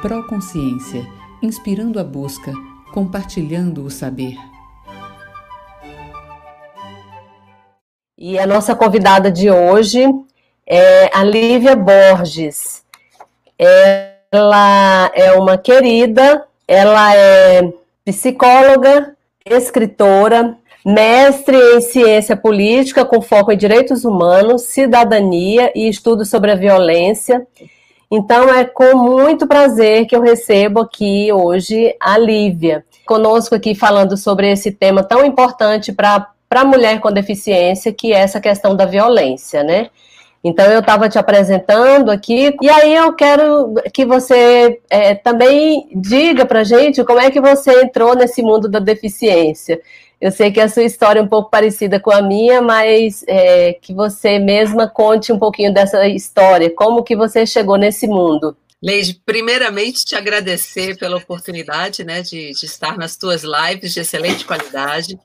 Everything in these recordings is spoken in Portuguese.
Proconsciência, inspirando a busca, compartilhando o saber. E a nossa convidada de hoje é a Lívia Borges. Ela é uma querida, ela é psicóloga, escritora, mestre em ciência política com foco em direitos humanos, cidadania e estudos sobre a violência. Então é com muito prazer que eu recebo aqui hoje a Lívia, conosco aqui falando sobre esse tema tão importante para a mulher com deficiência, que é essa questão da violência, né? Então eu estava te apresentando aqui, e aí eu quero que você é, também diga para gente como é que você entrou nesse mundo da deficiência. Eu sei que a sua história é um pouco parecida com a minha, mas é, que você mesma conte um pouquinho dessa história, como que você chegou nesse mundo. Leide, primeiramente te agradecer pela oportunidade né, de, de estar nas tuas lives de excelente qualidade,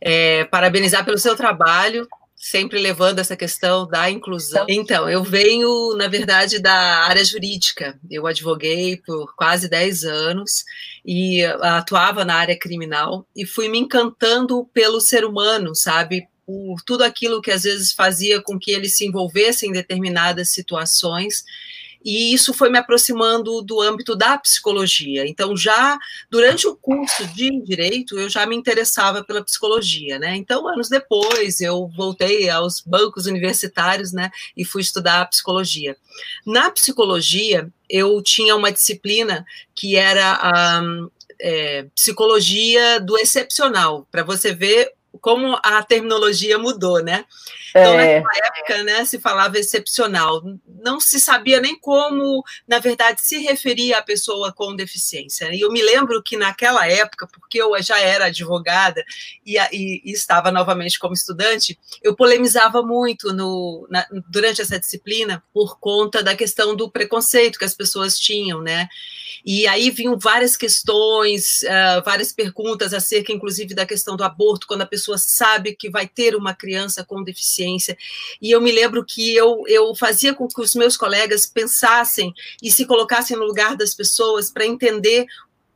é, parabenizar pelo seu trabalho, sempre levando essa questão da inclusão. Então, eu venho, na verdade, da área jurídica. Eu advoguei por quase 10 anos e atuava na área criminal e fui me encantando pelo ser humano, sabe? Por tudo aquilo que às vezes fazia com que ele se envolvesse em determinadas situações e isso foi me aproximando do âmbito da psicologia. Então, já durante o curso de direito, eu já me interessava pela psicologia, né? Então, anos depois, eu voltei aos bancos universitários, né, e fui estudar psicologia. Na psicologia, eu tinha uma disciplina que era a é, psicologia do excepcional, para você ver como a terminologia mudou, né? Então, é. naquela época, né, se falava excepcional. Não se sabia nem como, na verdade, se referia à pessoa com deficiência. E eu me lembro que naquela época, porque eu já era advogada e, e, e estava novamente como estudante, eu polemizava muito no, na, durante essa disciplina por conta da questão do preconceito que as pessoas tinham, né? E aí vinham várias questões, uh, várias perguntas acerca, inclusive, da questão do aborto, quando a pessoa sabe que vai ter uma criança com deficiência. E eu me lembro que eu, eu fazia com que os meus colegas pensassem e se colocassem no lugar das pessoas para entender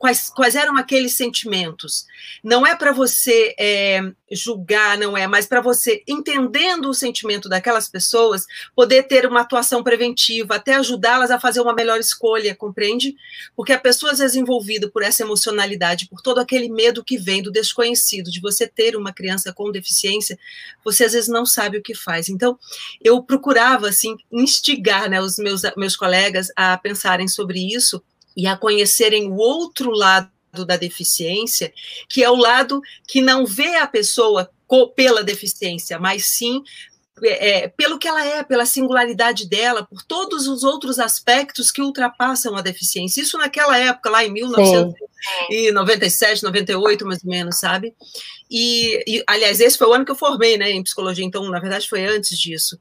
quais, quais eram aqueles sentimentos. Não é para você é, julgar, não é, mas para você, entendendo o sentimento daquelas pessoas, poder ter uma atuação preventiva, até ajudá-las a fazer uma melhor escolha, compreende? Porque a pessoa, às vezes, envolvida por essa emocionalidade, por todo aquele medo que vem do desconhecido, de você ter uma criança com deficiência, você às vezes não sabe o que faz. Então, eu procurava, assim, instigar né, os meus, meus colegas a pensarem sobre isso e a conhecerem o outro lado da deficiência, que é o lado que não vê a pessoa pela deficiência, mas sim é, é, pelo que ela é, pela singularidade dela, por todos os outros aspectos que ultrapassam a deficiência. Isso naquela época, lá em 1997, 98, mais ou menos, sabe? E, e, aliás, esse foi o ano que eu formei, né, em psicologia, então, na verdade, foi antes disso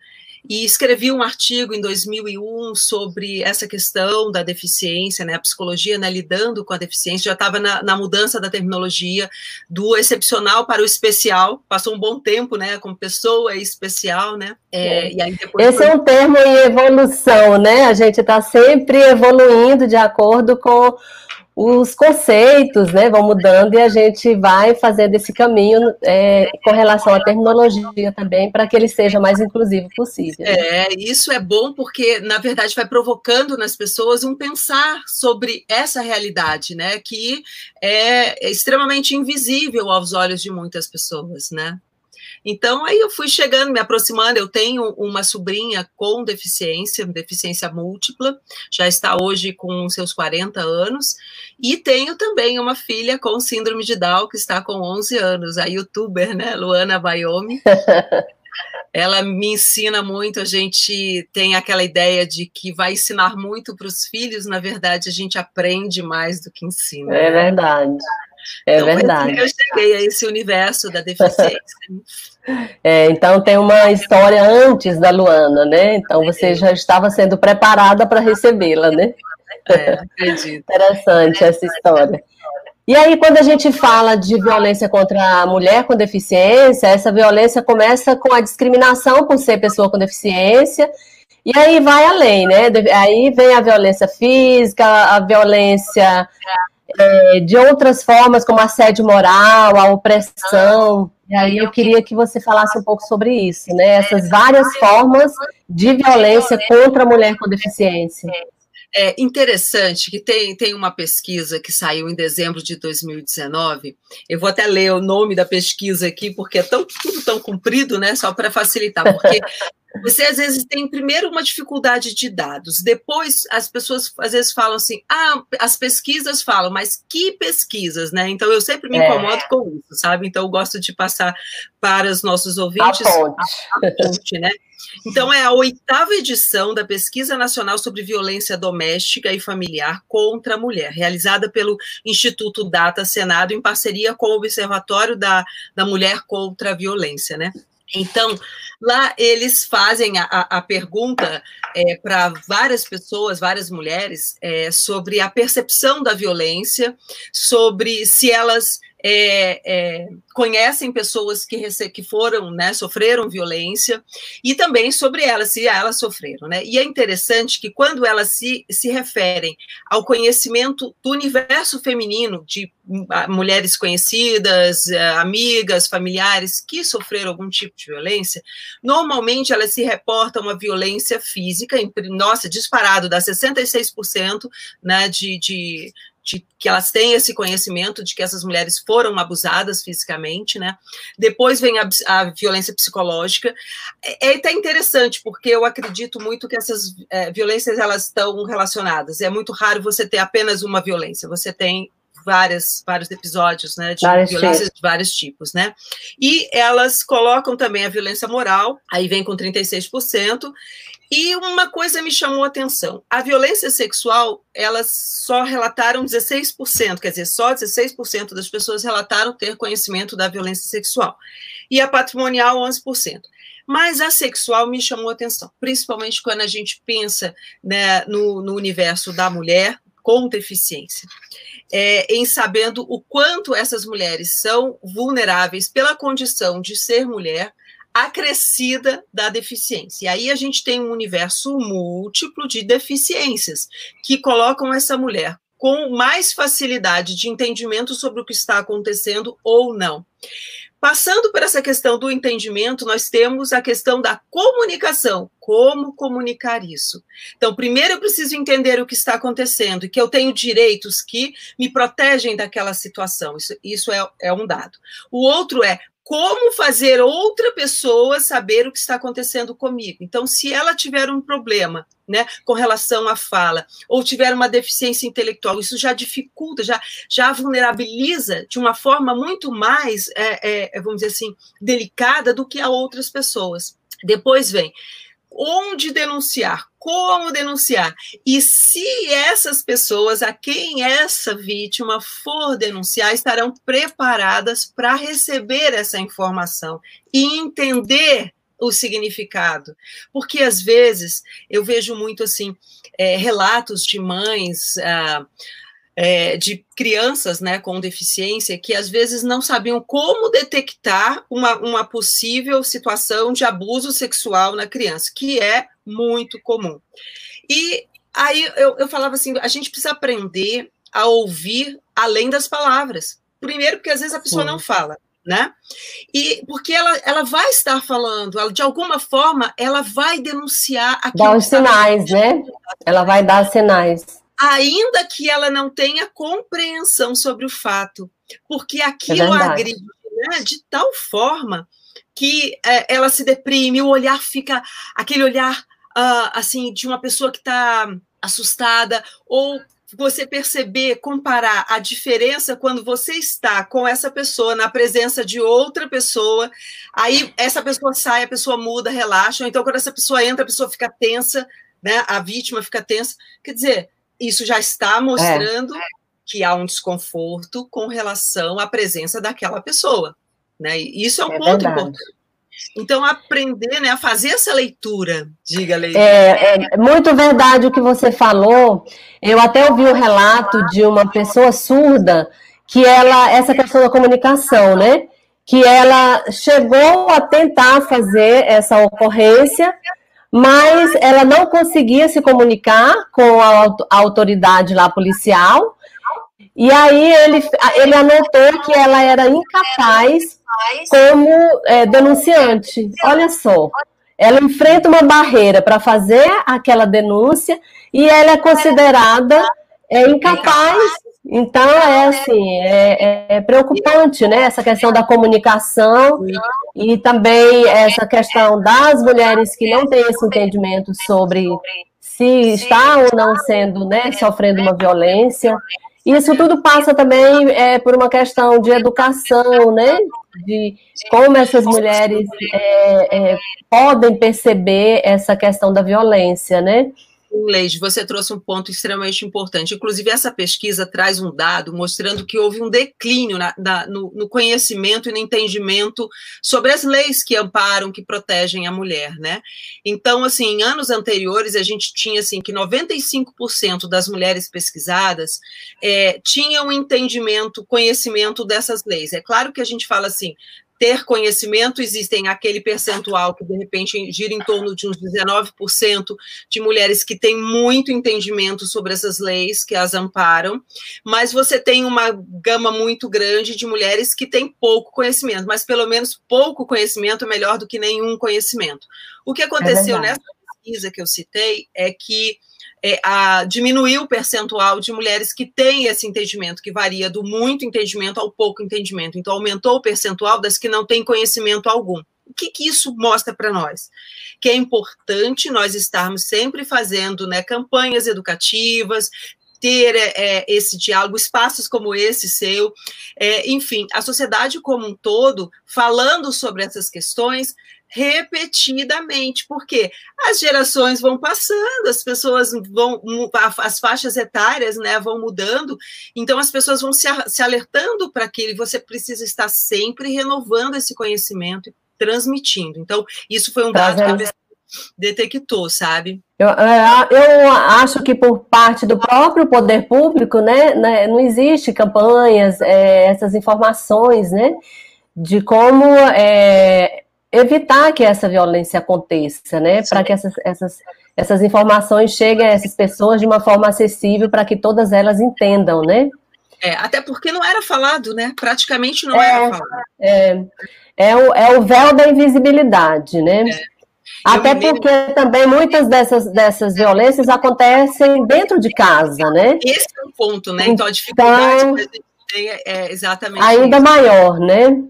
e escrevi um artigo em 2001 sobre essa questão da deficiência, né, a psicologia né, lidando com a deficiência, já estava na, na, mudança da terminologia do excepcional para o especial, passou um bom tempo, né, como pessoa especial, né, é, e aí depois Esse foi... é um termo em evolução, né, a gente está sempre evoluindo de acordo com os conceitos né, vão mudando e a gente vai fazendo esse caminho é, com relação à terminologia também, para que ele seja mais inclusivo possível. É, isso é bom porque, na verdade, vai provocando nas pessoas um pensar sobre essa realidade, né, que é extremamente invisível aos olhos de muitas pessoas, né? Então, aí eu fui chegando, me aproximando. Eu tenho uma sobrinha com deficiência, deficiência múltipla, já está hoje com seus 40 anos, e tenho também uma filha com síndrome de Down, que está com 11 anos, a youtuber, né, Luana Bayomi. ela me ensina muito. A gente tem aquela ideia de que vai ensinar muito para os filhos, na verdade, a gente aprende mais do que ensina. É né? É então, verdade. Assim eu cheguei a esse universo da deficiência. É, então tem uma história antes da Luana, né? Então você já estava sendo preparada para recebê-la, né? É, acredito. Interessante essa história. E aí, quando a gente fala de violência contra a mulher com deficiência, essa violência começa com a discriminação por ser pessoa com deficiência E aí vai além, né? Aí vem a violência física, a violência é, de outras formas, como assédio moral, a opressão. E aí eu queria que você falasse um pouco sobre isso, né? Essas várias formas de violência contra a mulher com deficiência. É interessante que tem, tem uma pesquisa que saiu em dezembro de 2019. Eu vou até ler o nome da pesquisa aqui, porque é tão, tudo tão comprido, né? Só para facilitar, porque você às vezes tem primeiro uma dificuldade de dados, depois as pessoas às vezes falam assim: ah, as pesquisas falam, mas que pesquisas, né? Então eu sempre me é. incomodo é. com isso, sabe? Então eu gosto de passar para os nossos ouvintes a ponte, a, a ponte né? Então, é a oitava edição da Pesquisa Nacional sobre Violência Doméstica e Familiar contra a Mulher, realizada pelo Instituto Data Senado, em parceria com o Observatório da, da Mulher contra a Violência, né? Então, lá eles fazem a, a pergunta é, para várias pessoas, várias mulheres, é, sobre a percepção da violência, sobre se elas é, é, conhecem pessoas que, que foram, né, sofreram violência, e também sobre elas, se elas sofreram. Né? E é interessante que quando elas se, se referem ao conhecimento do universo feminino, de mulheres conhecidas, é, amigas, familiares que sofreram algum tipo de violência, normalmente elas se reportam a violência física, nossa, disparado, dá 66% né, de, de de que elas têm esse conhecimento de que essas mulheres foram abusadas fisicamente, né? Depois vem a, a violência psicológica. É, é até interessante, porque eu acredito muito que essas é, violências elas estão relacionadas. É muito raro você ter apenas uma violência, você tem várias, vários episódios né, de várias violências tipos. de vários tipos, né? E elas colocam também a violência moral, aí vem com 36%, e uma coisa me chamou a atenção: a violência sexual, elas só relataram 16%, quer dizer, só 16% das pessoas relataram ter conhecimento da violência sexual. E a patrimonial, 11%. Mas a sexual me chamou a atenção, principalmente quando a gente pensa né, no, no universo da mulher com deficiência. É, em sabendo o quanto essas mulheres são vulneráveis pela condição de ser mulher, acrescida da deficiência. E aí a gente tem um universo múltiplo de deficiências que colocam essa mulher com mais facilidade de entendimento sobre o que está acontecendo ou não. Passando por essa questão do entendimento, nós temos a questão da comunicação. Como comunicar isso? Então, primeiro eu preciso entender o que está acontecendo e que eu tenho direitos que me protegem daquela situação. Isso, isso é, é um dado. O outro é como fazer outra pessoa saber o que está acontecendo comigo. Então, se ela tiver um problema, né, com relação à fala, ou tiver uma deficiência intelectual, isso já dificulta, já, já vulnerabiliza de uma forma muito mais, é, é, vamos dizer assim, delicada do que a outras pessoas. Depois vem onde denunciar, como denunciar. E se essas pessoas a quem essa vítima for denunciar estarão preparadas para receber essa informação e entender o significado. Porque às vezes eu vejo muito assim é, relatos de mães. Ah, é, de crianças né, com deficiência que às vezes não sabiam como detectar uma, uma possível situação de abuso sexual na criança, que é muito comum. E aí eu, eu falava assim: a gente precisa aprender a ouvir além das palavras. Primeiro, porque às vezes a pessoa Sim. não fala. Né? E porque ela, ela vai estar falando, ela, de alguma forma, ela vai denunciar aquilo. Dá os sinais, né? Ela vai dar sinais ainda que ela não tenha compreensão sobre o fato, porque aquilo é agride né, de tal forma que é, ela se deprime, o olhar fica aquele olhar uh, assim de uma pessoa que está assustada ou você perceber, comparar a diferença quando você está com essa pessoa na presença de outra pessoa, aí essa pessoa sai, a pessoa muda, relaxa, ou então quando essa pessoa entra, a pessoa fica tensa, né? A vítima fica tensa. Quer dizer, isso já está mostrando é. que há um desconforto com relação à presença daquela pessoa. Né? E isso é um é ponto verdade. importante. Então, aprender né, a fazer essa leitura, diga, Leite. É, é muito verdade o que você falou. Eu até ouvi um relato de uma pessoa surda, que ela, essa questão da comunicação, né? Que ela chegou a tentar fazer essa ocorrência, mas ela não conseguia se comunicar com a autoridade lá policial, e aí ele, ele anotou que ela era incapaz como é, denunciante. Olha só, ela enfrenta uma barreira para fazer aquela denúncia e ela é considerada é, incapaz. Então é assim, é, é, preocupante, né? Essa questão da comunicação e também essa questão das mulheres que não têm esse entendimento sobre se está ou não sendo, né, sofrendo uma violência. Isso tudo passa também é, por uma questão de educação, né? De como essas mulheres é, é, podem perceber essa questão da violência, né? Leide, você trouxe um ponto extremamente importante. Inclusive, essa pesquisa traz um dado mostrando que houve um declínio na, na, no, no, conhecimento e no entendimento sobre as leis que amparam, que protegem a mulher, né? Então, assim, em anos anteriores, a gente tinha, assim, que 95% das mulheres pesquisadas é, tinham entendimento, conhecimento dessas leis. É claro que a gente fala assim, ter conhecimento, existem aquele percentual que de repente gira em torno de uns 19% de mulheres que têm muito entendimento sobre essas leis que as amparam, mas você tem uma gama muito grande de mulheres que têm pouco conhecimento, mas pelo menos pouco conhecimento é melhor do que nenhum conhecimento. O que aconteceu é nessa pesquisa que eu citei é que é, a diminuir o percentual de mulheres que têm esse entendimento, que varia do muito entendimento ao pouco entendimento. Então, aumentou o percentual das que não têm conhecimento algum. O que, que isso mostra para nós? Que é importante nós estarmos sempre fazendo né, campanhas educativas, ter é, esse diálogo, espaços como esse seu, é, enfim, a sociedade como um todo falando sobre essas questões, repetidamente, porque as gerações vão passando, as pessoas vão, as faixas etárias né, vão mudando, então as pessoas vão se, se alertando para que você precisa estar sempre renovando esse conhecimento e transmitindo. Então, isso foi um dado que a pessoa detectou, sabe? Eu, é, eu acho que por parte do próprio poder público, né, né não existe campanhas, é, essas informações, né, de como é, evitar que essa violência aconteça, né? Para que essas, essas, essas informações cheguem a essas pessoas de uma forma acessível para que todas elas entendam, né? É, até porque não era falado, né? Praticamente não é, era falado. É, é, o, é o véu da invisibilidade, né? É. Até porque também muitas dessas, dessas violências acontecem dentro de casa, né? Esse é o ponto, né? Então, a dificuldade então, que a gente tem é exatamente Ainda isso. maior, né?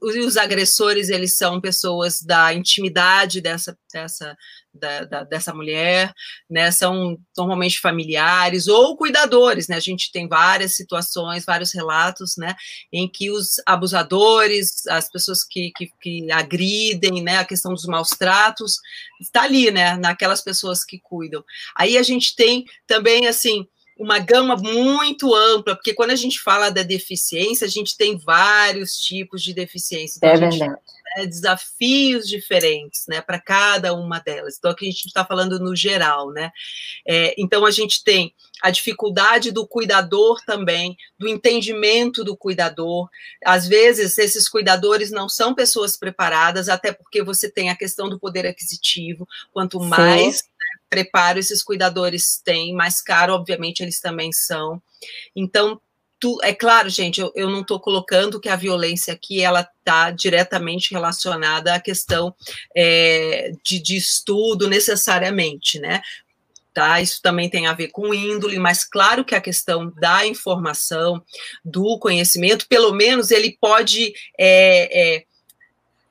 Os agressores eles são pessoas da intimidade dessa dessa da, da, dessa mulher, né? São normalmente familiares ou cuidadores, né? A gente tem várias situações, vários relatos, né? Em que os abusadores, as pessoas que, que, que agridem, né? A questão dos maus tratos está ali, né? Naquelas pessoas que cuidam. Aí a gente tem também assim uma gama muito ampla, porque quando a gente fala da deficiência, a gente tem vários tipos de deficiência. Então, é verdade. Né, desafios diferentes, né, para cada uma delas. Então, aqui a gente está falando no geral, né? É, então, a gente tem a dificuldade do cuidador também, do entendimento do cuidador. Às vezes, esses cuidadores não são pessoas preparadas, até porque você tem a questão do poder aquisitivo. Quanto mais Sim preparo esses cuidadores têm, mais caro, obviamente, eles também são. Então, tu, é claro, gente, eu, eu não estou colocando que a violência aqui ela está diretamente relacionada à questão é, de, de estudo necessariamente, né? Tá, isso também tem a ver com índole, mas claro que a questão da informação, do conhecimento, pelo menos ele pode é, é,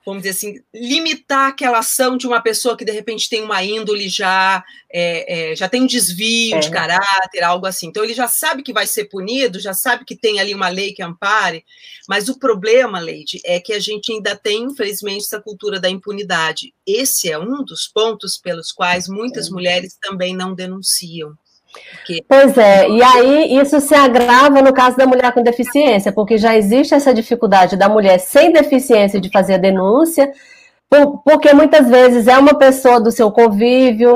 vamos dizer assim, limitar aquela ação de uma pessoa que de repente tem uma índole já, é, é, já tem um desvio é. de caráter, algo assim. Então ele já sabe que vai ser punido, já sabe que tem ali uma lei que ampare, mas o problema, Leide, é que a gente ainda tem, infelizmente, essa cultura da impunidade. Esse é um dos pontos pelos quais muitas é. mulheres também não denunciam. Porque... Pois é, e aí isso se agrava no caso da mulher com deficiência, porque já existe essa dificuldade da mulher sem deficiência de fazer a denúncia, porque muitas vezes é uma pessoa do seu convívio,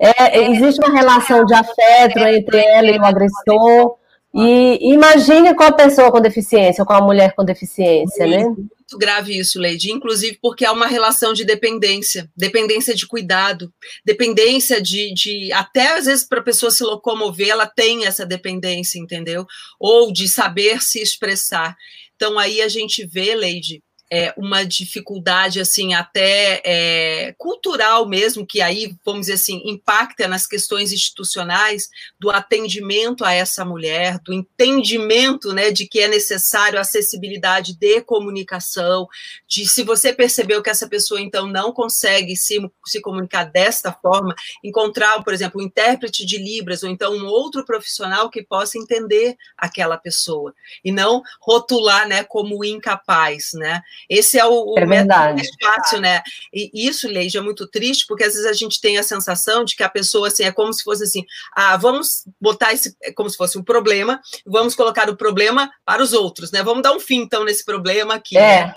é, existe uma relação de afeto entre ela e o agressor, e imagine com a pessoa com deficiência, com a mulher com deficiência, né? Muito grave isso, Leide, inclusive porque há uma relação de dependência, dependência de cuidado, dependência de, de até às vezes para a pessoa se locomover, ela tem essa dependência, entendeu? Ou de saber se expressar. Então aí a gente vê, Leide, é, uma dificuldade assim até é, cultural mesmo que aí vamos dizer assim impacta nas questões institucionais do atendimento a essa mulher do entendimento né de que é necessário acessibilidade de comunicação de se você percebeu que essa pessoa então não consegue se, se comunicar desta forma encontrar por exemplo um intérprete de libras ou então um outro profissional que possa entender aquela pessoa e não rotular né como incapaz né esse é o, o é verdade. mais fácil, né? E isso, Leide, é muito triste, porque às vezes a gente tem a sensação de que a pessoa assim, é como se fosse assim: ah, vamos botar esse é como se fosse um problema, vamos colocar o problema para os outros, né? Vamos dar um fim, então, nesse problema aqui. É, né?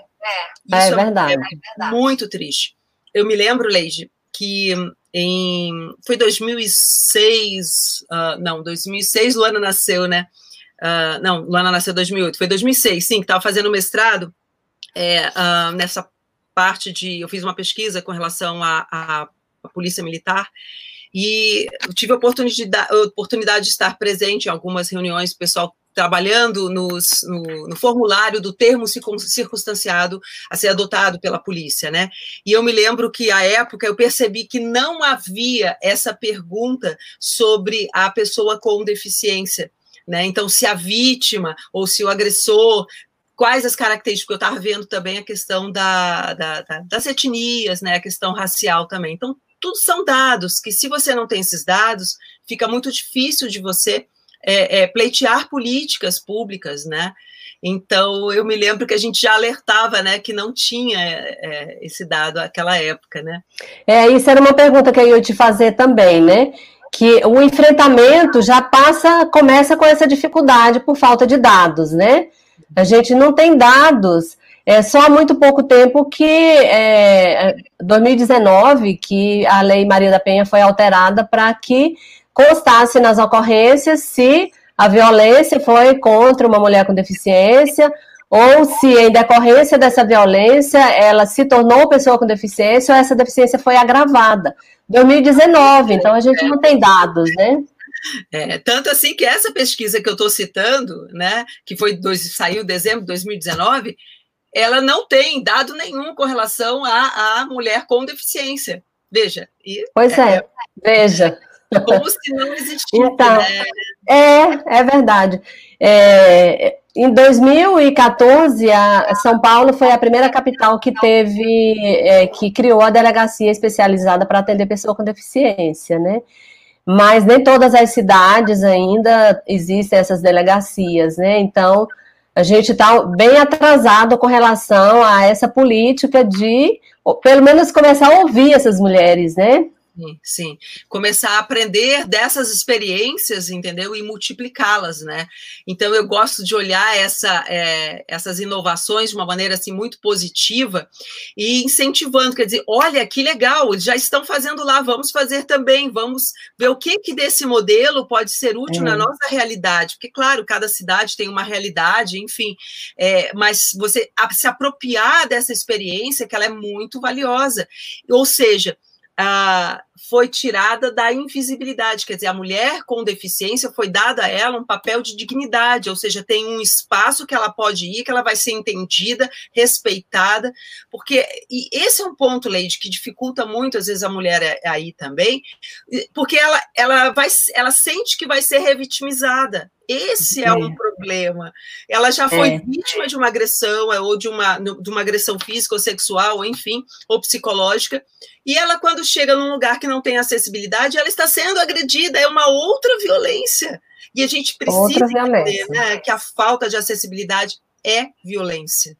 é, é, verdade. é muito triste. Eu me lembro, Leide, que em foi 2006, uh, não, 2006 Luana nasceu, né? Uh, não, Luana nasceu em 2008, foi 2006, sim, que estava fazendo mestrado, é, uh, nessa parte de. Eu fiz uma pesquisa com relação à, Polícia Militar e tive a oportunidade, oportunidade de estar presente em algumas reuniões, pessoal trabalhando nos, no, no, formulário do termo circunstanciado a ser adotado pela polícia, né? E eu me lembro que, à época, eu percebi que não havia essa pergunta sobre a pessoa com deficiência. Né? Então, se a vítima ou se o agressor quais as características, eu estava vendo também a questão da, da, da, das etnias, né, a questão racial também. Então, tudo são dados que, se você não tem esses dados, fica muito difícil de você é, é, pleitear políticas públicas, né? Então, eu me lembro que a gente já alertava, né, que não tinha é, esse dado naquela época, né? É, isso era uma pergunta que eu ia te fazer também, né? Que o enfrentamento já passa, começa com essa dificuldade por falta de dados, né? A gente não tem dados. É só há muito pouco tempo que, é, 2019, que a Lei Maria da Penha foi alterada para que constasse nas ocorrências se a violência foi contra uma mulher com deficiência ou se em decorrência dessa violência ela se tornou pessoa com deficiência ou essa deficiência foi agravada. 2019, então a gente não tem dados, né? É, tanto assim que essa pesquisa que eu estou citando, né, que foi dois, saiu em dezembro de 2019, ela não tem dado nenhum com relação à, à mulher com deficiência. Veja. E, pois é, é, veja. Como se não existisse. Então, né? É, é verdade. É, em 2014, a São Paulo foi a primeira capital que teve, é, que criou a delegacia especializada para atender pessoa com deficiência, né? Mas nem todas as cidades ainda existem essas delegacias, né? Então, a gente está bem atrasado com relação a essa política de, pelo menos, começar a ouvir essas mulheres, né? Sim, sim. Começar a aprender dessas experiências, entendeu? E multiplicá-las, né? Então, eu gosto de olhar essa, é, essas inovações de uma maneira assim muito positiva e incentivando, quer dizer, olha que legal, já estão fazendo lá, vamos fazer também, vamos ver o que, que desse modelo pode ser útil é. na nossa realidade, porque, claro, cada cidade tem uma realidade, enfim, é, mas você se apropriar dessa experiência, que ela é muito valiosa. Ou seja, ah, foi tirada da invisibilidade, quer dizer, a mulher com deficiência foi dada a ela um papel de dignidade, ou seja, tem um espaço que ela pode ir, que ela vai ser entendida, respeitada, porque e esse é um ponto, Leide, que dificulta muito às vezes a mulher é, aí também, porque ela ela vai ela sente que vai ser revitimizada. Esse é, é um problema. Ela já foi é. vítima de uma agressão, ou de uma, de uma agressão física ou sexual, ou enfim, ou psicológica, e ela, quando chega num lugar que não tem acessibilidade, ela está sendo agredida, é uma outra violência. E a gente precisa entender né, que a falta de acessibilidade é violência.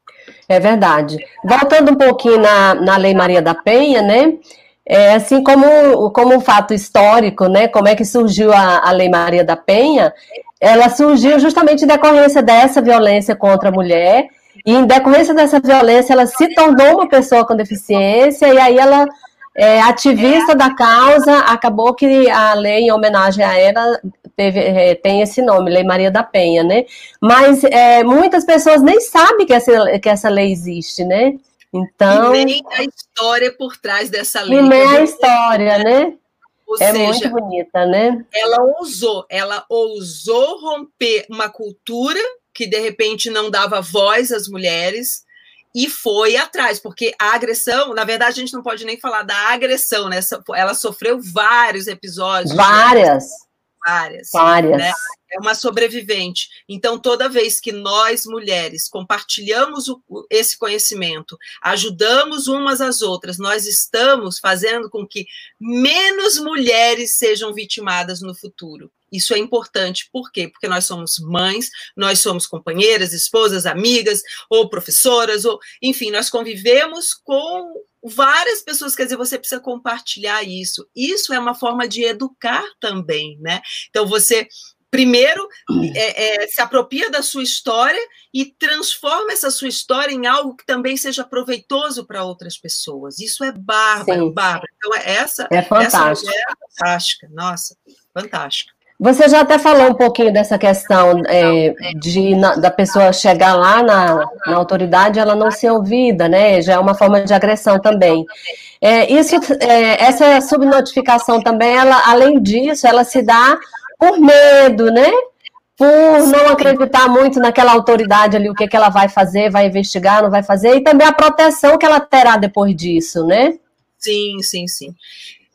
É verdade. Voltando um pouquinho na, na Lei Maria da Penha, né? É, assim como, como um fato histórico, né? Como é que surgiu a, a Lei Maria da Penha? Ela surgiu justamente em decorrência dessa violência contra a mulher, e em decorrência dessa violência, ela se tornou uma pessoa com deficiência, e aí ela é, ativista da causa, acabou que a lei em homenagem a ela teve, é, tem esse nome, Lei Maria da Penha, né? Mas é, muitas pessoas nem sabem que essa, que essa lei existe, né? Então. E nem a história por trás dessa lei. E nem a história, né? Ou é seja, muito bonita, né? Ela ousou, ela ousou romper uma cultura que de repente não dava voz às mulheres e foi atrás, porque a agressão, na verdade, a gente não pode nem falar da agressão, né? Ela sofreu vários episódios. Várias. Né? Várias. Várias. Né? É uma sobrevivente. Então, toda vez que nós, mulheres, compartilhamos o, esse conhecimento, ajudamos umas às outras, nós estamos fazendo com que menos mulheres sejam vitimadas no futuro. Isso é importante, por quê? Porque nós somos mães, nós somos companheiras, esposas, amigas, ou professoras, ou enfim, nós convivemos com várias pessoas, quer dizer, você precisa compartilhar isso. Isso é uma forma de educar também, né? Então você primeiro é, é, se apropria da sua história e transforma essa sua história em algo que também seja proveitoso para outras pessoas. Isso é bárbaro, Sim. bárbaro. Então, é essa, é fantástico. essa é fantástica, nossa, fantástica. Você já até falou um pouquinho dessa questão é, de na, da pessoa chegar lá na, na autoridade ela não ser ouvida, né? Já é uma forma de agressão também. É, isso, é, essa subnotificação também, ela, além disso, ela se dá por medo, né? Por não acreditar muito naquela autoridade ali, o que, que ela vai fazer, vai investigar, não vai fazer, e também a proteção que ela terá depois disso, né? Sim, sim, sim.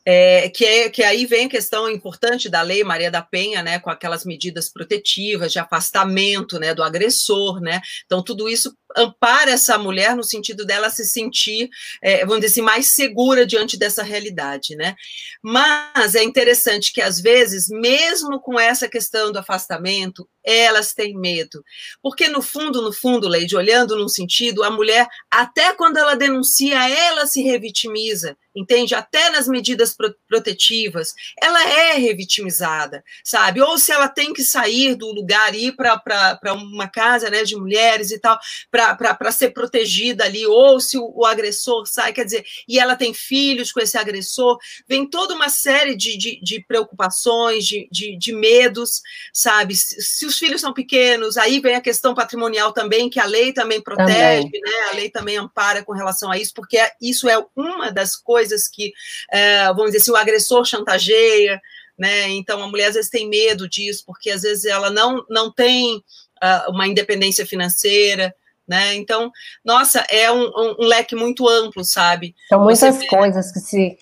É, que, é, que aí vem a questão importante da lei Maria da Penha, né, com aquelas medidas protetivas de afastamento, né, do agressor, né, então tudo isso ampara essa mulher no sentido dela se sentir, é, vamos dizer assim, mais segura diante dessa realidade, né, mas é interessante que às vezes, mesmo com essa questão do afastamento, elas têm medo, porque no fundo, no fundo, Leide, olhando num sentido, a mulher, até quando ela denuncia, ela se revitimiza, entende? Até nas medidas pro protetivas, ela é revitimizada, sabe? Ou se ela tem que sair do lugar, ir para uma casa né, de mulheres e tal, para ser protegida ali, ou se o, o, agressor sai, quer dizer, e ela tem filhos com esse agressor, vem toda uma série de, de, de preocupações, de, de, de, medos, sabe? Se, se, os filhos são pequenos, aí vem a questão patrimonial também, que a lei também protege, também. né? A lei também ampara com relação a isso, porque isso é uma das coisas coisas que, é, vamos dizer, se o agressor chantageia, né? Então a mulher às vezes tem medo disso, porque às vezes ela não, não tem uh, uma independência financeira. Né? Então, nossa, é um, um, um leque muito amplo, sabe? São muitas Você coisas que se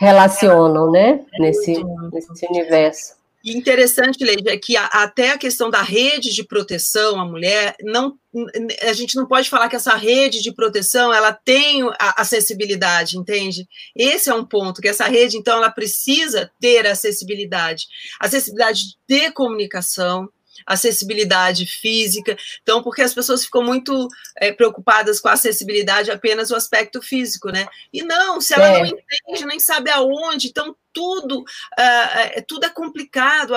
relacionam, né? É nesse, nesse universo. E interessante, Leide, é que a, até a questão da rede de proteção à mulher, não, a gente não pode falar que essa rede de proteção ela tem a acessibilidade, entende? Esse é um ponto, que essa rede, então, ela precisa ter acessibilidade. Acessibilidade de comunicação, acessibilidade física. Então, porque as pessoas ficam muito é, preocupadas com a acessibilidade apenas o aspecto físico, né? E não, se ela é. não entende, nem sabe aonde, então tudo, uh, tudo é complicado.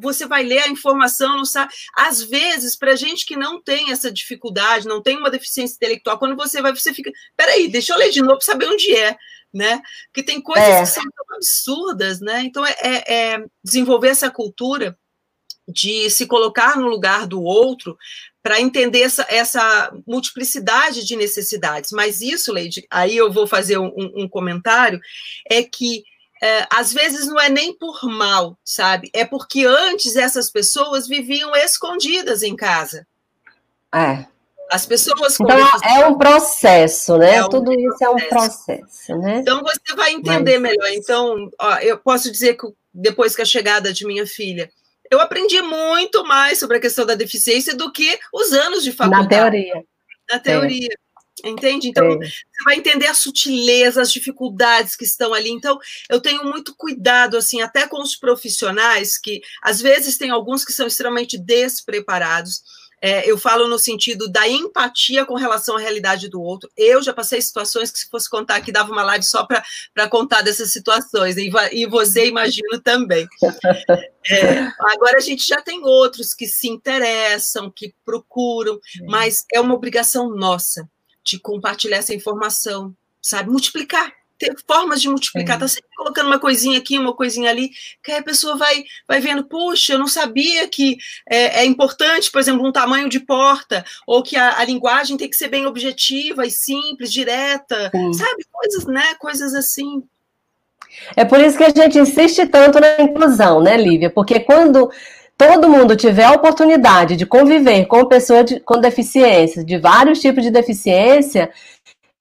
Você vai ler a informação, não sabe. Às vezes, para gente que não tem essa dificuldade, não tem uma deficiência intelectual, quando você vai, você fica, peraí, deixa eu ler de novo para saber onde é. Né? Porque tem coisas é. que são absurdas, né? Então é, é, é desenvolver essa cultura de se colocar no lugar do outro para entender essa, essa, multiplicidade de necessidades. Mas isso, Leide, aí eu vou fazer um, um comentário, é que é, às vezes não é nem por mal, sabe? É porque antes essas pessoas viviam escondidas em casa. É. As pessoas. Então é um processo, né? É um Tudo processo. isso é um processo, né? Então você vai entender Mas... melhor. Então, ó, eu posso dizer que depois que a chegada de minha filha, eu aprendi muito mais sobre a questão da deficiência do que os anos de faculdade. Na teoria. Na teoria. É. Entende? Então, é. você vai entender a sutileza, as dificuldades que estão ali. Então, eu tenho muito cuidado, assim, até com os profissionais, que às vezes tem alguns que são extremamente despreparados é, eu falo no sentido da empatia com relação à realidade do outro. Eu já passei situações que, se fosse contar aqui, dava uma live só para contar dessas situações, e, e você, imagino, também. É, agora, a gente já tem outros que se interessam, que procuram, mas é uma obrigação nossa de compartilhar essa informação, sabe? Multiplicar ter formas de multiplicar, tá sempre colocando uma coisinha aqui, uma coisinha ali, que aí a pessoa vai, vai vendo, puxa, eu não sabia que é, é importante, por exemplo, um tamanho de porta, ou que a, a, linguagem tem que ser bem objetiva e simples, direta, Sim. sabe? Coisas, né? Coisas assim. É por isso que a gente insiste tanto na inclusão, né, Lívia? Porque quando todo mundo tiver a oportunidade de conviver com pessoas de, com deficiência, de vários tipos de deficiência,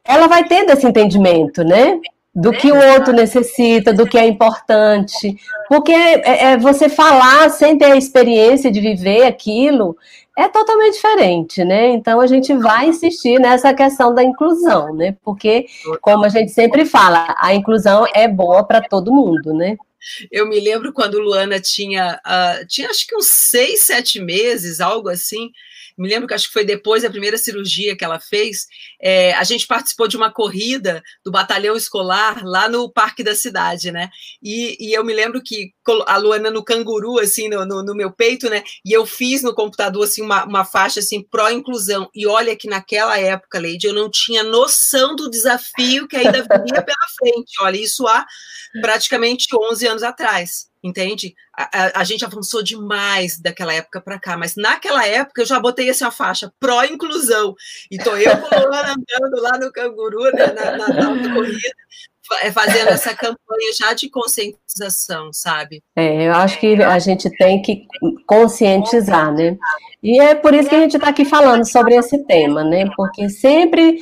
ela vai tendo esse entendimento, né? Do que o outro necessita, do que é importante. Porque é, é você falar sem ter a experiência de viver aquilo é totalmente diferente, né? Então a gente vai insistir nessa questão da inclusão, né? Porque, como a gente sempre fala, a inclusão é boa para todo mundo, né? Eu me lembro quando Luana tinha, uh, tinha acho que uns seis, sete meses, algo assim, me lembro que acho que foi depois da primeira cirurgia que ela fez, é, a gente participou de uma corrida do batalhão escolar lá no Parque da Cidade, né? E, e eu me lembro que a Luana no canguru, assim, no, no, no, meu peito, né? E eu fiz no computador, assim, uma, uma faixa, assim, pró-inclusão. E olha que naquela época, Leide, eu não tinha noção do desafio que ainda viria pela frente. Olha, isso há praticamente 11 anos atrás entende? A, a, a, gente avançou demais daquela época para cá, mas naquela época eu já botei assim faixa pró-inclusão, e tô eu andando lá no canguru, né, na, na, na corrida, é, fazendo essa campanha já de conscientização, sabe? É, eu acho que a gente tem que conscientizar, né? E é por isso que a gente está aqui falando sobre esse tema, né? Porque sempre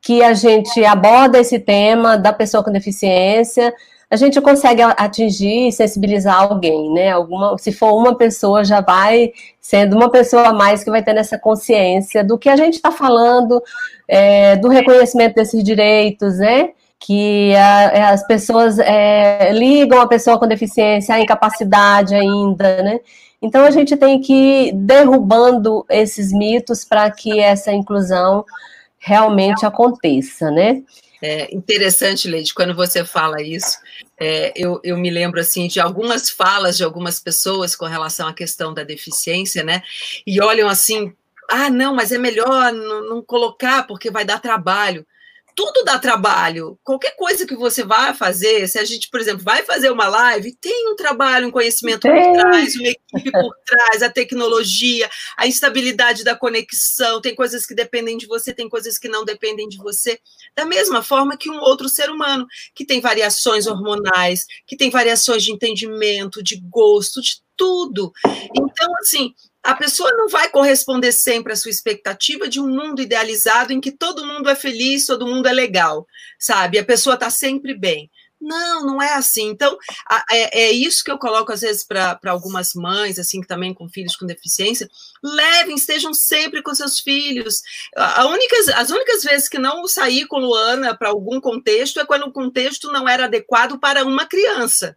que a gente aborda esse tema da pessoa com deficiência, a gente consegue atingir e sensibilizar alguém, né? Alguma, se for uma pessoa, já vai sendo uma pessoa a mais que vai ter essa consciência do que a gente está falando, é, do reconhecimento desses direitos, né? Que a, é, as pessoas é, ligam a pessoa com deficiência à incapacidade ainda, né? Então a gente tem que ir derrubando esses mitos para que essa inclusão realmente aconteça, né? É interessante, Leide, quando você fala isso, é, eu, eu me lembro assim de algumas falas de algumas pessoas com relação à questão da deficiência, né? E olham assim, ah, não, mas é melhor não, não colocar porque vai dar trabalho tudo dá trabalho. Qualquer coisa que você vá fazer, se a gente, por exemplo, vai fazer uma live, tem um trabalho, um conhecimento por trás, uma equipe por trás, a tecnologia, a instabilidade da conexão, tem coisas que dependem de você, tem coisas que não dependem de você. Da mesma forma que um outro ser humano, que tem variações hormonais, que tem variações de entendimento, de gosto, de tudo. Então, assim, a pessoa não vai corresponder sempre à sua expectativa de um mundo idealizado em que todo mundo é feliz, todo mundo é legal, sabe? A pessoa está sempre bem. Não, não é assim. Então, é, é isso que eu coloco às vezes para algumas mães, assim, que também com filhos com deficiência. Levem, estejam sempre com seus filhos. A únicas, as únicas vezes que não saí com Luana para algum contexto é quando o contexto não era adequado para uma criança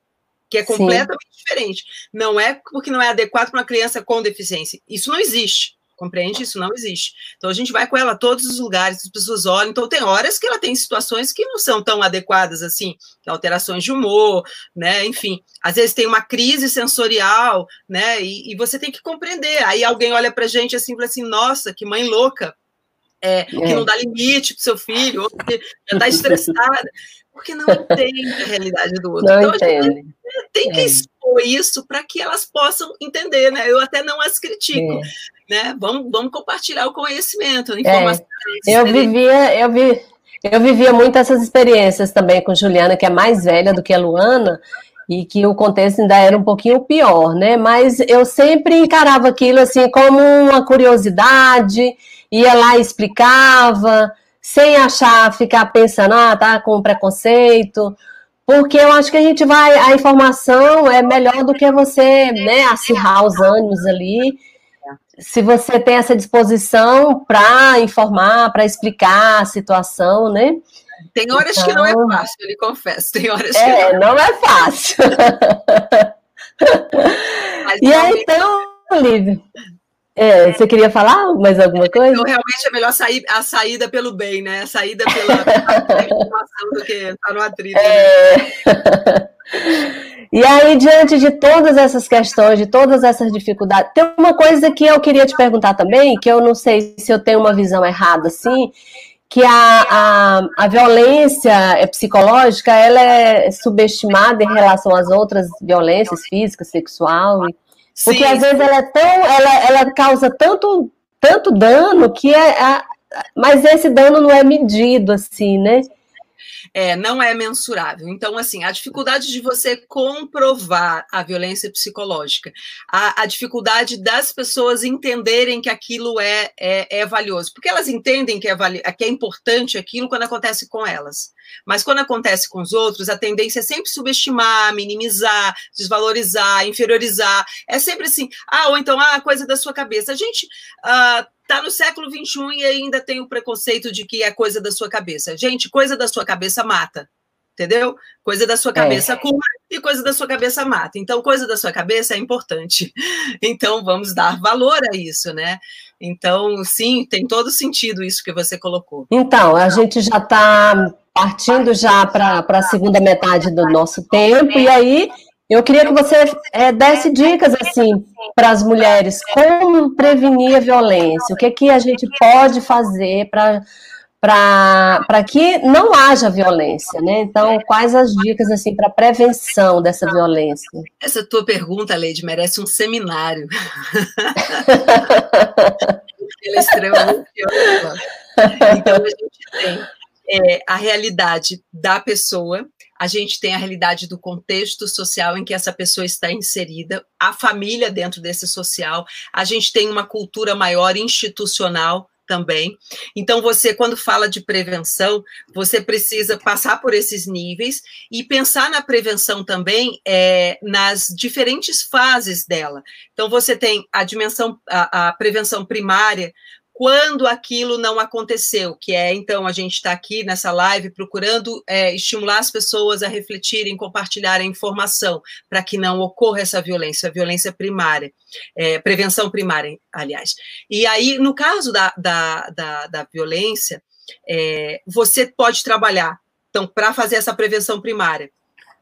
que é completamente Sim. diferente. Não é porque não é adequado para uma criança com deficiência. Isso não existe. Compreende? Isso não existe. Então a gente vai com ela a todos os lugares, as pessoas olham. Então tem horas que ela tem situações que não são tão adequadas assim, alterações de humor, né? Enfim, às vezes tem uma crise sensorial, né? E, e você tem que compreender. Aí alguém olha para gente assim e fala assim: nossa, que mãe louca. É, é. que não dá limite para o seu filho, ou que já está estressada porque não entende a realidade do outro. Não então, entende. a gente tem que é. expor isso para que elas possam entender, né? Eu até não as critico, é. né? Vamos, vamos compartilhar o conhecimento, a informação. É. Eu vivia, eu vi, eu vivia muito essas experiências também com Juliana, que é mais velha do que a Luana, e que o contexto ainda era um pouquinho pior, né? Mas eu sempre encarava aquilo assim como uma curiosidade, ia lá e explicava, sem achar, ficar pensando, ah, tá com preconceito, porque eu acho que a gente vai, a informação é melhor do que você, né, acirrar os ânimos ali. Se você tem essa disposição para informar, para explicar a situação, né? Tem horas então, que não é então fácil, eu lhe confesso. Tem horas que é, não, não é fácil. e aí, então, Lívia, é, você queria falar mais alguma coisa? Então, realmente é melhor sair, a saída pelo bem, né? A saída pela informação do que estar tá no atrito. É... Né? E aí, diante de todas essas questões, de todas essas dificuldades, tem uma coisa que eu queria te perguntar também, que eu não sei se eu tenho uma visão errada assim, que a, a, a violência psicológica ela é subestimada em relação às outras violências físicas, sexual, porque Sim. às vezes ela é tão, ela, ela causa tanto, tanto dano que é, a, mas esse dano não é medido assim, né? É, não é mensurável. Então, assim, a dificuldade de você comprovar a violência psicológica, a, a dificuldade das pessoas entenderem que aquilo é, é, é valioso, porque elas entendem que é, que é importante aquilo quando acontece com elas. Mas quando acontece com os outros, a tendência é sempre subestimar, minimizar, desvalorizar, inferiorizar. É sempre assim, ah, ou então, ah, coisa da sua cabeça. A gente. Uh, está no século XXI e ainda tem o preconceito de que é coisa da sua cabeça. Gente, coisa da sua cabeça mata, entendeu? Coisa da sua é. cabeça é. cura e coisa da sua cabeça mata. Então, coisa da sua cabeça é importante. Então, vamos dar valor a isso, né? Então, sim, tem todo sentido isso que você colocou. Então, a gente já está partindo já para a segunda metade do nosso tempo, e aí eu queria que você é, desse dicas assim para as mulheres como prevenir a violência, o que que a gente pode fazer para para que não haja violência, né? Então, quais as dicas assim para prevenção dessa violência? Essa tua pergunta, Leide, merece um seminário. Ela é extremamente Então, a gente tem é, a realidade da pessoa, a gente tem a realidade do contexto social em que essa pessoa está inserida, a família dentro desse social, a gente tem uma cultura maior institucional também. Então, você, quando fala de prevenção, você precisa passar por esses níveis e pensar na prevenção também é, nas diferentes fases dela. Então, você tem a dimensão, a, a prevenção primária, quando aquilo não aconteceu, que é então a gente está aqui nessa live procurando é, estimular as pessoas a refletirem, compartilharem informação para que não ocorra essa violência, a violência primária, é, prevenção primária, aliás. E aí, no caso da, da, da, da violência, é, você pode trabalhar, então, para fazer essa prevenção primária,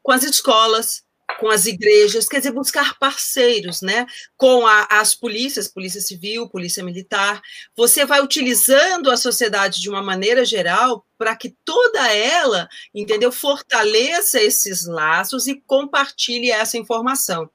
com as escolas, com as igrejas, quer dizer, buscar parceiros, né? Com a, as polícias, polícia civil, polícia militar. Você vai utilizando a sociedade de uma maneira geral para que toda ela, entendeu, fortaleça esses laços e compartilhe essa informação.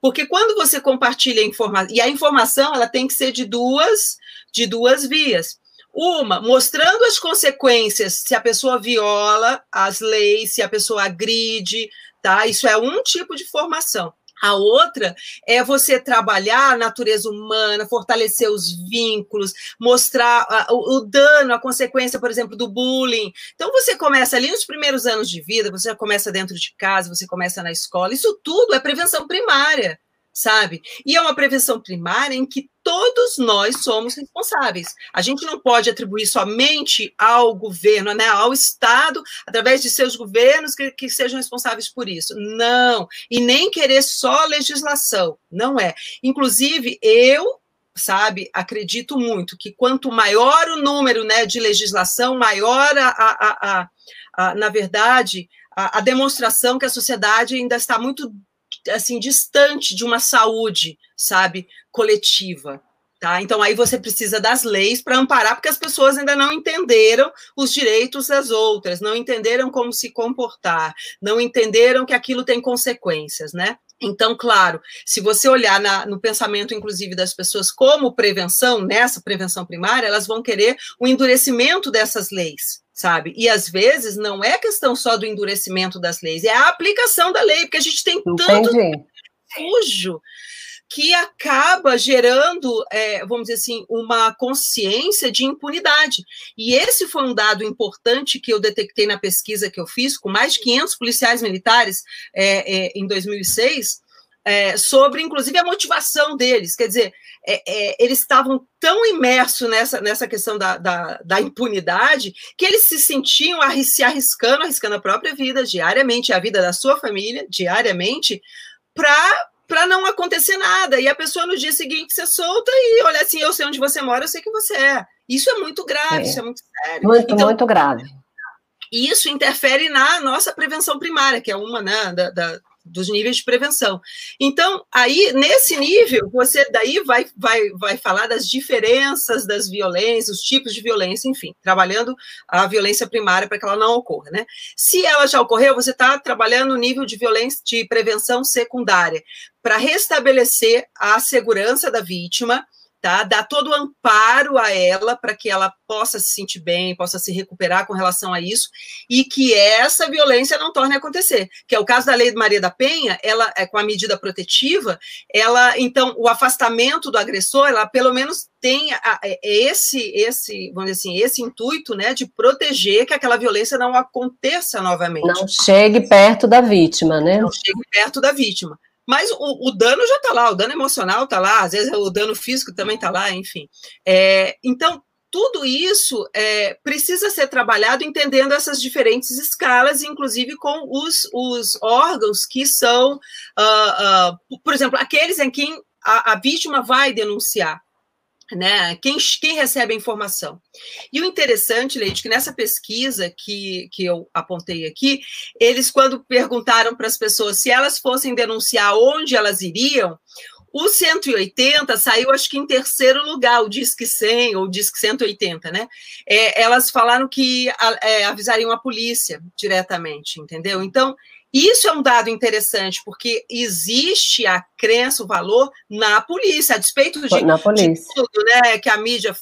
Porque quando você compartilha a informação, e a informação ela tem que ser de duas, de duas vias. Uma, mostrando as consequências se a pessoa viola as leis, se a pessoa agride, tá? Isso é um tipo de formação. A outra é você trabalhar a natureza humana, fortalecer os vínculos, mostrar a, o, o, dano, a consequência, por exemplo, do bullying. Então, você começa ali nos primeiros anos de vida, você começa dentro de casa, você começa na escola. Isso tudo é prevenção primária sabe? E é uma prevenção primária em que todos nós somos responsáveis. A gente não pode atribuir somente ao governo, né, ao Estado, através de seus governos, que, que sejam responsáveis por isso. Não. E nem querer só legislação. Não é. Inclusive, eu sabe? Acredito muito que quanto maior o número né, de legislação, maior a, a, a, a na verdade, a, a, demonstração que a sociedade ainda está muito assim distante de uma saúde, sabe, coletiva. Tá? Então aí você precisa das leis para amparar, porque as pessoas ainda não entenderam os direitos das outras, não entenderam como se comportar, não entenderam que aquilo tem consequências, né? Então, claro, se você olhar na, no pensamento, inclusive, das pessoas como prevenção, nessa prevenção primária, elas vão querer o endurecimento dessas leis, sabe? E às vezes não é questão só do endurecimento das leis, é a aplicação da lei, porque a gente tem tanto fujo que acaba gerando, é, vamos dizer assim, uma consciência de impunidade. E esse foi um dado importante que eu detectei na pesquisa que eu fiz, com mais de 500 policiais militares é, é, em 2006, é, sobre, inclusive, a motivação deles. Quer dizer, é, é, eles estavam tão imersos nessa, nessa questão da, da, da, impunidade que eles se sentiam se arriscando, arriscando a própria vida diariamente, a vida da sua família diariamente, para para não acontecer nada. E a pessoa no dia seguinte se solta e olha assim, eu sei onde você mora, eu sei que você é. Isso é muito grave, isso é muito sério. Muito, então, muito grave. Isso interfere na nossa prevenção primária, que é uma né, da, da dos níveis de prevenção. Então, aí, nesse nível, você daí vai, vai, vai falar das diferenças das violências, os tipos de violência, enfim, trabalhando a violência primária para que ela não ocorra, né? Se ela já ocorreu, você está trabalhando o nível de violência de prevenção secundária, para restabelecer a segurança da vítima, tá? Dar todo o amparo a ela para que ela possa se sentir bem, possa se recuperar com relação a isso e que essa violência não torne a acontecer. Que é o caso da Lei de Maria da Penha, ela é com a medida protetiva, ela então o afastamento do agressor, ela pelo menos tem a, é, esse esse, vamos dizer assim, esse intuito, né, de proteger que aquela violência não aconteça novamente. Não chegue perto da vítima, né? Não chegue perto da vítima. Mas o, o dano já está lá, o dano emocional está lá, às vezes o dano físico também está lá, enfim. É, então, tudo isso é, precisa ser trabalhado entendendo essas diferentes escalas, inclusive com os, os órgãos que são, uh, uh, por exemplo, aqueles em quem a, a vítima vai denunciar né? Quem, quem recebe a informação. E o interessante, Leite, que nessa pesquisa que, que eu apontei aqui, eles, quando perguntaram para as pessoas se elas fossem denunciar onde elas iriam, o 180 saiu, acho que em terceiro lugar, o Disque 100 ou o Disque 180, né? É, elas falaram que é, avisariam a polícia diretamente, entendeu? Então, isso é um dado interessante, porque existe a crença, o valor na polícia, a despeito de, na polícia. de tudo né, que a mídia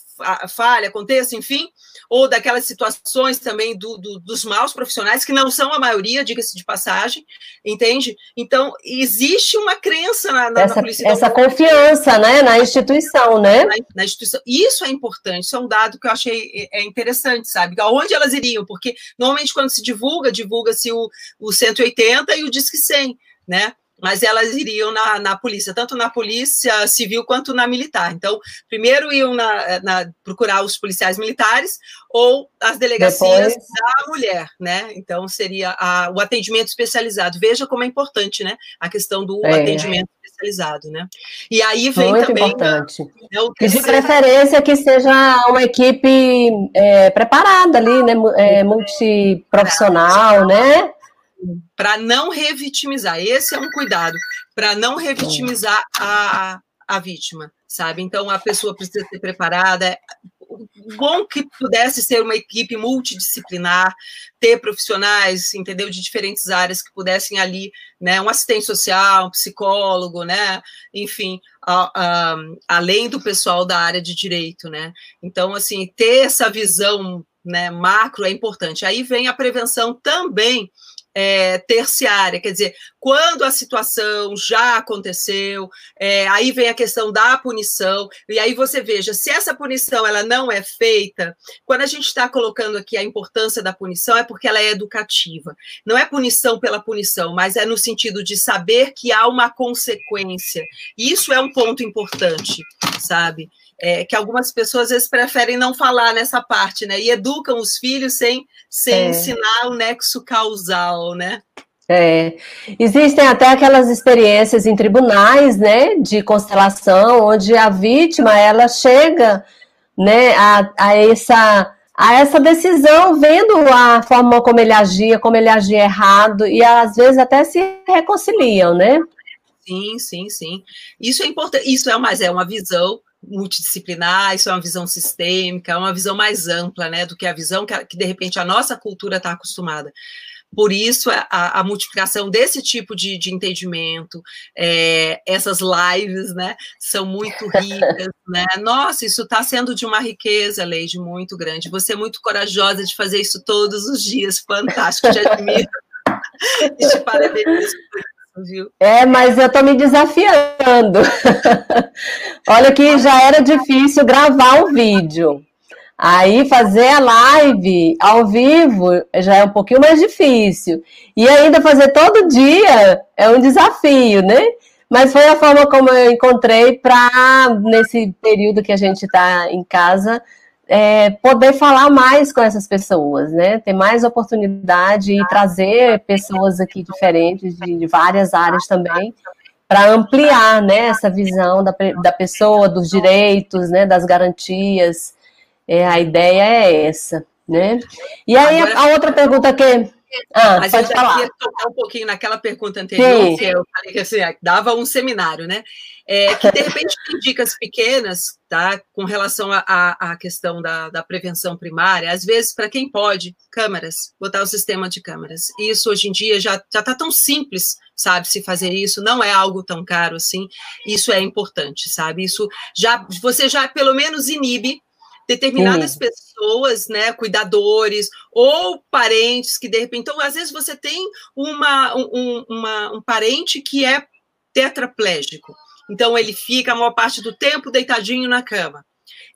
falha, aconteça, enfim, ou daquelas situações também do, do, dos maus profissionais, que não são a maioria, diga-se de passagem, entende? Então, existe uma crença na, na, essa, na polícia. Essa confiança, né, na instituição, né? Na, na, instituição. Isso é importante, isso é um dado que eu achei é, é interessante, sabe? Aonde elas iriam? Porque, normalmente, quando se divulga, divulga-se o, o 180 e o Disque 100, né? Mas elas iriam na, na polícia, tanto na polícia civil quanto na militar. Então, primeiro iam na, na procurar os policiais militares ou as delegacias Depois... da mulher, né? Então, seria a, o atendimento especializado. Veja como é importante, né? A questão do é. atendimento especializado, né? E aí vem Muito também... Importante. Né, De preferência que seja uma equipe é, preparada ali, né? É, multiprofissional, né? Para não revitimizar. Esse é um cuidado, para não revitimizar a, a vítima, sabe? Então a pessoa precisa ser preparada. Bom que pudesse ser uma equipe multidisciplinar, ter profissionais, entendeu, de diferentes áreas que pudessem ali, né, um assistente social, um psicólogo, né, enfim, a, a, além do pessoal da área de direito, né. Então, assim, ter essa visão, né, macro é importante. Aí vem a prevenção também é, terciária, quer dizer, quando a situação já aconteceu, é, aí vem a questão da punição, e aí você veja, se essa punição ela não é feita, quando a gente está colocando aqui a importância da punição, é porque ela é educativa. Não é punição pela punição, mas é no sentido de saber que há uma consequência. Isso é um ponto importante, sabe? É, que algumas pessoas às vezes preferem não falar nessa parte, né? E educam os filhos sem, sem é. ensinar o nexo causal, né? É, existem até aquelas experiências em tribunais, né, de constelação, onde a vítima ela chega, né, a, a essa a essa decisão, vendo a forma como ele agia, como ele agia errado, e às vezes até se reconciliam, né? Sim, sim, sim. Isso é importante, isso é, mas é uma visão multidisciplinar, isso é uma visão sistêmica, é uma visão mais ampla, né, do que a visão que, que de repente a nossa cultura está acostumada. Por isso, a, a, multiplicação desse tipo de, de entendimento, é, essas lives, né, são muito ricas, né? Nossa, isso está sendo de uma riqueza, Leide, muito grande. Você é muito corajosa de fazer isso todos os dias, fantástico, te admiro. e te parabenizo por viu? É, mas eu tô me desafiando. Olha que já era difícil gravar um vídeo. Aí fazer a live ao vivo já é um pouquinho mais difícil. E ainda fazer todo dia é um desafio, né? Mas foi a forma como eu encontrei para, nesse período que a gente está em casa, é, poder falar mais com essas pessoas, né? Ter mais oportunidade e trazer pessoas aqui diferentes de, de várias áreas também para ampliar, né? Essa visão da, da pessoa, dos direitos, né? Das garantias. É, a ideia é essa, né? E aí a, a outra pergunta que ah, mas eu já queria tocar um pouquinho naquela pergunta anterior, Sim. que eu falei que assim, dava um seminário, né? É, que de repente tem dicas pequenas, tá? Com relação à questão da, da prevenção primária, às vezes, para quem pode, câmeras, botar o sistema de câmeras. Isso hoje em dia já está tão simples, sabe, se fazer isso, não é algo tão caro assim. Isso é importante, sabe? Isso já você já pelo menos inibe determinadas Sim. pessoas, né, cuidadores ou parentes que de repente, então às vezes você tem uma, um, uma, um parente que é tetraplégico, então ele fica a maior parte do tempo deitadinho na cama.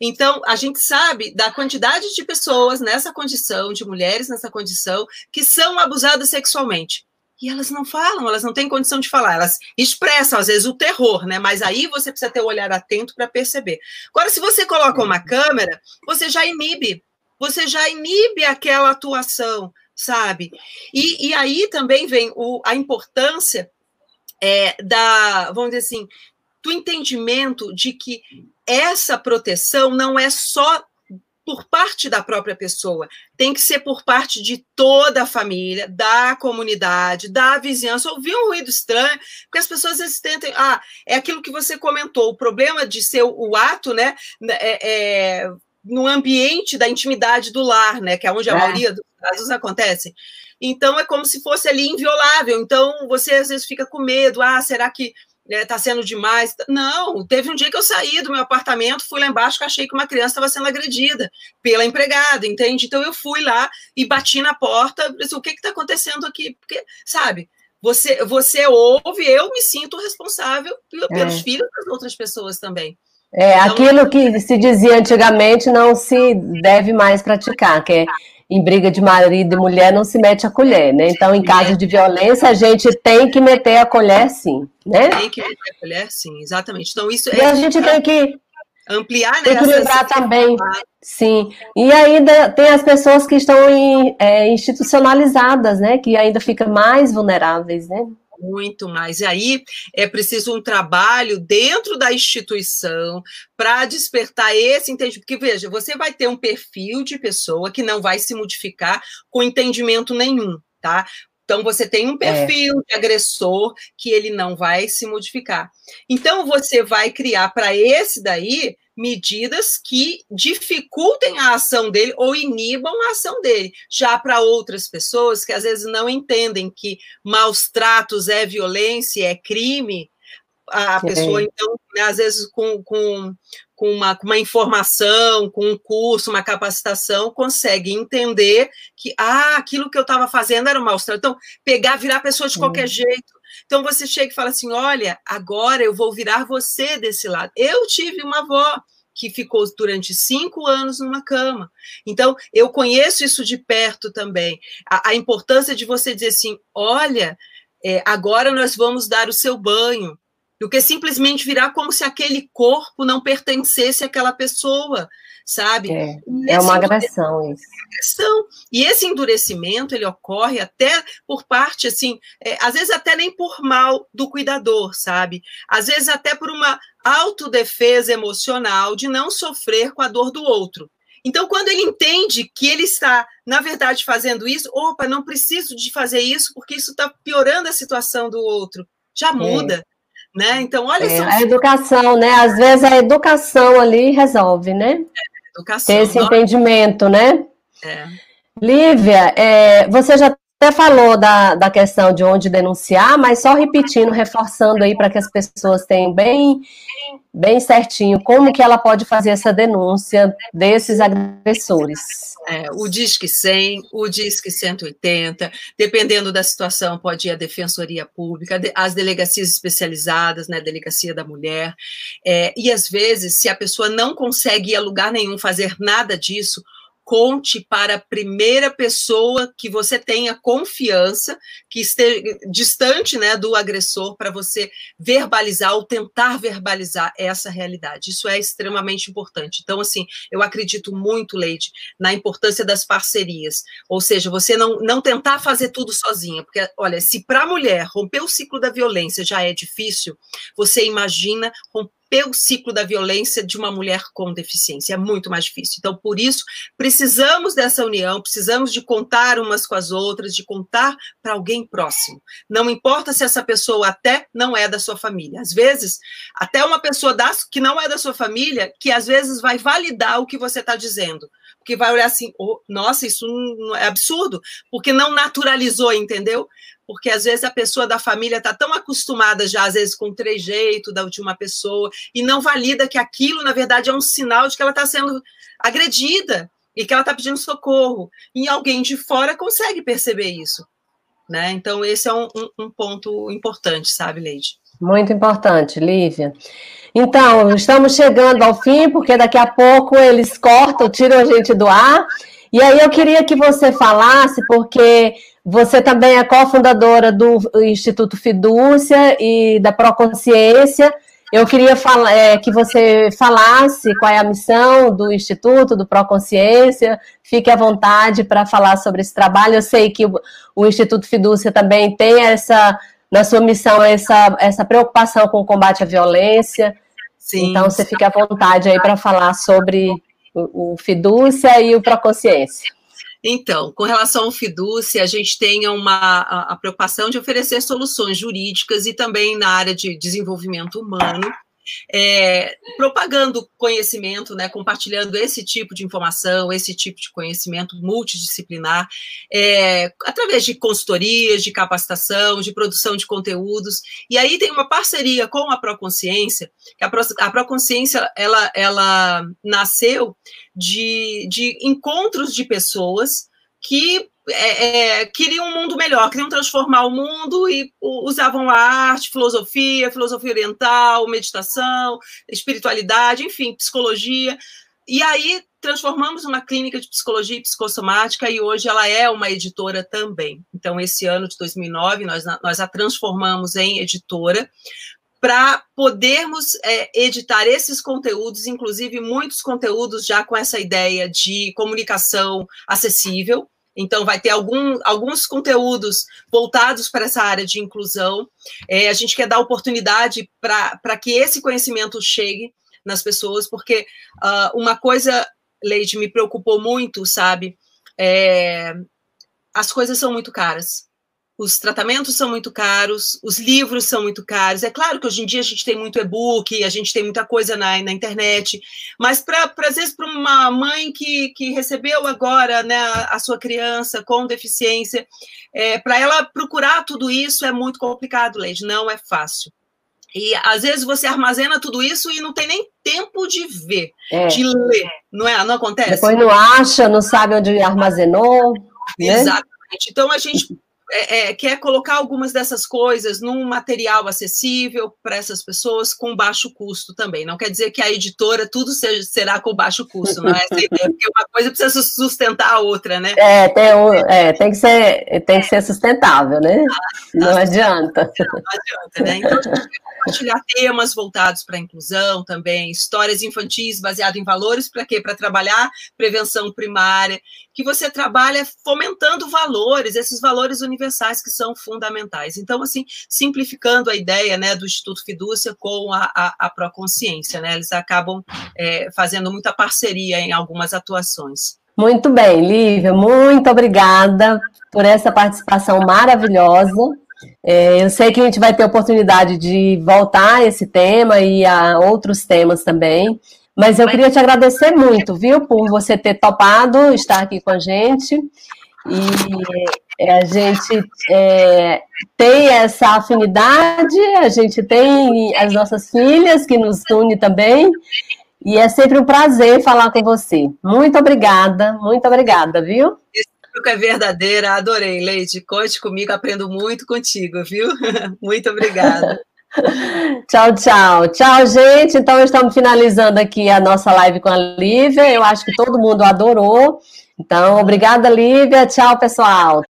Então, a gente sabe da quantidade de pessoas nessa condição, de mulheres nessa condição, que são abusadas sexualmente e elas não falam, elas não têm condição de falar, elas expressam, às vezes, o terror, né? Mas aí você precisa ter o um olhar atento para perceber. Agora, se você coloca uma câmera, você já inibe, você já inibe aquela atuação, sabe? E, e aí também vem o, a importância é, da, vamos dizer assim, do entendimento de que essa proteção não é só por parte da própria pessoa, tem que ser por parte de toda a família, da comunidade, da vizinhança. Ouvir um ruído estranho, porque as pessoas às vezes tentam. Ah, é aquilo que você comentou, o problema de ser o, ato, né? É, é, no ambiente da intimidade do lar, né? Que é onde a é. maioria dos casos acontece. Então é como se fosse ali inviolável. Então você às vezes fica com medo. Ah, será que está né, sendo demais. Não, teve um dia que eu saí do meu apartamento, fui lá embaixo, que achei que uma criança estava sendo agredida pela empregada, entende? Então eu fui lá e bati na porta, disse, o que está acontecendo aqui? Porque, sabe, você, você ouve, eu me sinto responsável pelos é. filhos das outras pessoas também. É, então, aquilo que se dizia antigamente não se deve mais praticar, que é em briga de marido e mulher não se mete a colher, né? Então, em caso de violência, a gente tem que meter a colher, sim, né? Tem que meter a colher, sim, exatamente. Então, isso e é. a gente tem que ampliar, né? Tem que lembrar também, sim. E ainda tem as pessoas que estão em, é, institucionalizadas, né? Que ainda ficam mais vulneráveis, né? Muito mais. E aí é preciso um trabalho dentro da instituição para despertar esse entendimento. Porque, veja, você vai ter um perfil de pessoa que não vai se modificar com entendimento nenhum, tá? Então, você tem um é. perfil é. de agressor que ele não vai se modificar. Então, você vai criar para esse daí medidas que dificultem a ação dele ou inibam a ação dele. Já para outras pessoas que às vezes não entendem que maus tratos é violência, é crime, a pessoa, então, né, às vezes com, com, com, uma, com uma informação, com um curso, uma capacitação, consegue entender que ah, aquilo que eu estava fazendo era um maus trato. Então, pegar, virar a pessoa de qualquer jeito. Então, você chega e fala assim: olha, agora eu vou virar você desse lado. Eu tive uma avó que ficou durante cinco anos numa cama. Então, eu conheço isso de perto também. A, a importância de você dizer assim: olha, é, agora nós vamos dar o seu banho. Do que simplesmente virar como se aquele corpo não pertencesse àquela pessoa sabe? É, é uma agressão isso. Agressão. E esse endurecimento, ele ocorre até por parte, assim, é, às vezes até nem por mal do cuidador, sabe? Às vezes até por uma autodefesa emocional de não sofrer com a dor do outro. Então, quando ele entende que ele está, na verdade, fazendo isso, opa, não preciso de fazer isso porque isso está piorando a situação do outro, já é. muda. É. Né? Então, olha é, só. A educação, né? Às vezes a educação ali resolve, né? É educação. Ter esse entendimento, né? É. Lívia, é, você já até falou da, da questão de onde denunciar, mas só repetindo, reforçando aí para que as pessoas tenham bem, bem certinho como que ela pode fazer essa denúncia desses agressores. É, o Disque 100, o Disque 180, dependendo da situação, pode ir à Defensoria Pública, as delegacias especializadas, né, Delegacia da Mulher, é, e às vezes, se a pessoa não consegue ir a lugar nenhum fazer nada disso, conte para a primeira pessoa que você tenha confiança, que esteja distante né, do agressor, para você verbalizar ou tentar verbalizar essa realidade. Isso é extremamente importante. Então, assim, eu acredito muito, Leide, na importância das parcerias. Ou seja, você não, não tentar fazer tudo sozinha, porque, olha, se para a mulher romper o ciclo da violência já é difícil, você imagina romper o ciclo da violência de uma mulher com deficiência. É muito mais difícil. Então, por isso, precisamos dessa união, precisamos de contar umas com as outras, de contar para alguém próximo. Não importa se essa pessoa até não é da sua família. Às vezes, até uma pessoa das, que não é da sua família, que às vezes vai validar o que você está dizendo. Porque vai olhar assim, oh, nossa, isso é absurdo, porque não naturalizou, entendeu? Porque às vezes a pessoa da família está tão acostumada já, às vezes, com o trejeito de uma pessoa, e não valida que aquilo, na verdade, é um sinal de que ela está sendo agredida e que ela está pedindo socorro. E alguém de fora consegue perceber isso. Né? Então, esse é um, um, um ponto importante, sabe, Leide? Muito importante, Lívia. Então, estamos chegando ao fim, porque daqui a pouco eles cortam, tiram a gente do ar. E aí eu queria que você falasse, porque você também é cofundadora do Instituto Fidúcia e da Proconsciência. Eu queria falar, é, que você falasse qual é a missão do Instituto, do Proconsciência. Fique à vontade para falar sobre esse trabalho. Eu sei que o, o, Instituto Fidúcia também tem essa, na sua missão, essa, essa preocupação com o combate à violência. Sim. Então, você fique à vontade aí para falar sobre o, o Fidúcia e o Proconsciência. Então, com relação ao Fidúcia, a gente tem uma a, a preocupação de oferecer soluções jurídicas e também na área de desenvolvimento humano é, propagando conhecimento, né, compartilhando esse tipo de informação, esse tipo de conhecimento multidisciplinar, é, através de consultorias, de capacitação, de produção de conteúdos. E aí tem uma parceria com a Proconsciência, que a, Pro, a Proconsciência ela, ela nasceu de, de encontros de pessoas que é, é, queriam um mundo melhor, queriam transformar o mundo e usavam a arte, filosofia, filosofia oriental, meditação, espiritualidade, enfim, psicologia. E aí transformamos uma clínica de psicologia e psicossomática e hoje ela é uma editora também. Então, esse ano de 2009, nós, nós a transformamos em editora para podermos é, editar esses conteúdos, inclusive muitos conteúdos já com essa ideia de comunicação acessível, então, vai ter algum, alguns conteúdos voltados para essa área de inclusão. É, a gente quer dar oportunidade para que esse conhecimento chegue nas pessoas, porque uh, uma coisa, Leide, me preocupou muito, sabe? É, as coisas são muito caras os tratamentos são muito caros, os livros são muito caros. É claro que hoje em dia a gente tem muito e-book, a gente tem muita coisa na, na internet, mas para às vezes para uma mãe que, que recebeu agora né, a sua criança com deficiência, é, para ela procurar tudo isso é muito complicado, Leide, não é fácil. E às vezes você armazena tudo isso e não tem nem tempo de ver, é. de ler, não é? Não acontece? Depois não acha, não sabe onde armazenou. Né? Exatamente. Então a gente é, é, quer colocar algumas dessas coisas num material acessível para essas pessoas com baixo custo também. Não quer dizer que a editora tudo seja, será com baixo custo, não é essa ideia, porque uma coisa precisa sustentar a outra, né? É, tem, um, é, tem, que, ser, tem que ser sustentável, né? Ah, não adianta. Não adianta, né? Então, compartilhar temas voltados para a inclusão também, histórias infantis baseadas em valores, para quê? Para trabalhar prevenção primária, que você trabalha fomentando valores, esses valores universais que são fundamentais. Então, assim, simplificando a ideia né, do Instituto Fidúcia com a, a, a Proconsciência, né? Eles acabam é, fazendo muita parceria em algumas atuações. Muito bem, Lívia, muito obrigada por essa participação maravilhosa. É, eu sei que a gente vai ter oportunidade de voltar a esse tema e a outros temas também, mas eu queria te agradecer muito, viu, por você ter topado estar aqui com a gente. E é, a gente é, tem essa afinidade, a gente tem as nossas filhas que nos une também, e é sempre um prazer falar com você. Muito obrigada, muito obrigada, viu? que é verdadeira, adorei, Leite. Conte comigo, aprendo muito contigo, viu? muito obrigada. tchau, tchau. Tchau, gente. Então, estamos finalizando aqui a nossa live com a Lívia. Eu acho que todo mundo adorou. Então, obrigada, Lívia. Tchau, pessoal.